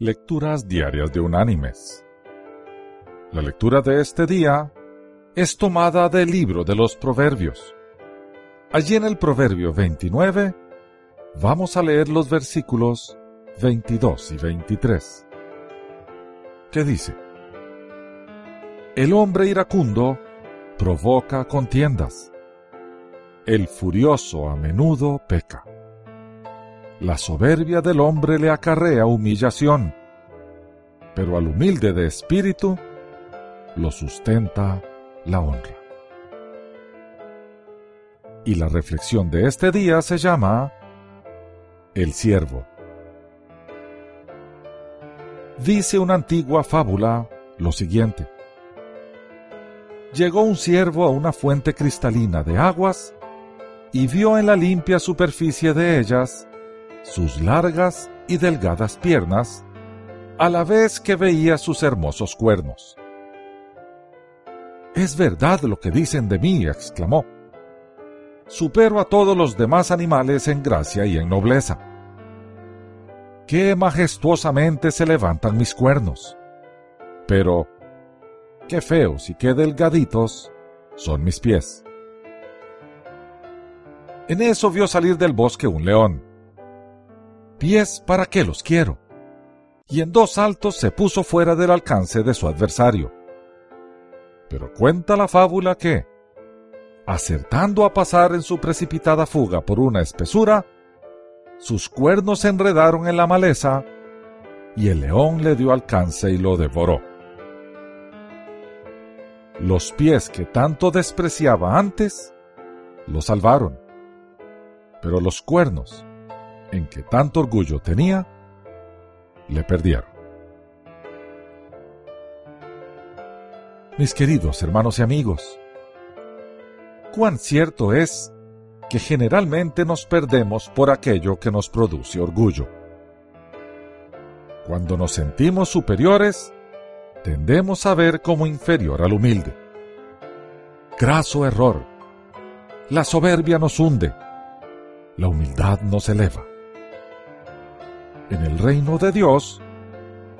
Lecturas Diarias de Unánimes. La lectura de este día es tomada del libro de los Proverbios. Allí en el Proverbio 29 vamos a leer los versículos 22 y 23, que dice, El hombre iracundo provoca contiendas, el furioso a menudo peca. La soberbia del hombre le acarrea humillación, pero al humilde de espíritu lo sustenta la honra. Y la reflexión de este día se llama El siervo. Dice una antigua fábula lo siguiente. Llegó un siervo a una fuente cristalina de aguas y vio en la limpia superficie de ellas sus largas y delgadas piernas, a la vez que veía sus hermosos cuernos. Es verdad lo que dicen de mí, exclamó. Supero a todos los demás animales en gracia y en nobleza. Qué majestuosamente se levantan mis cuernos. Pero, qué feos y qué delgaditos son mis pies. En eso vio salir del bosque un león pies para qué los quiero. Y en dos saltos se puso fuera del alcance de su adversario. Pero cuenta la fábula que, acertando a pasar en su precipitada fuga por una espesura, sus cuernos se enredaron en la maleza y el león le dio alcance y lo devoró. Los pies que tanto despreciaba antes, lo salvaron, pero los cuernos, en que tanto orgullo tenía, le perdieron. Mis queridos hermanos y amigos, cuán cierto es que generalmente nos perdemos por aquello que nos produce orgullo. Cuando nos sentimos superiores, tendemos a ver como inferior al humilde. Graso error. La soberbia nos hunde. La humildad nos eleva. En el reino de Dios,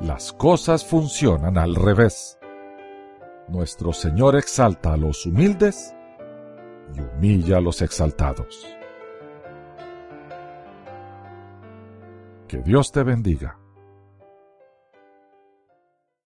las cosas funcionan al revés. Nuestro Señor exalta a los humildes y humilla a los exaltados. Que Dios te bendiga.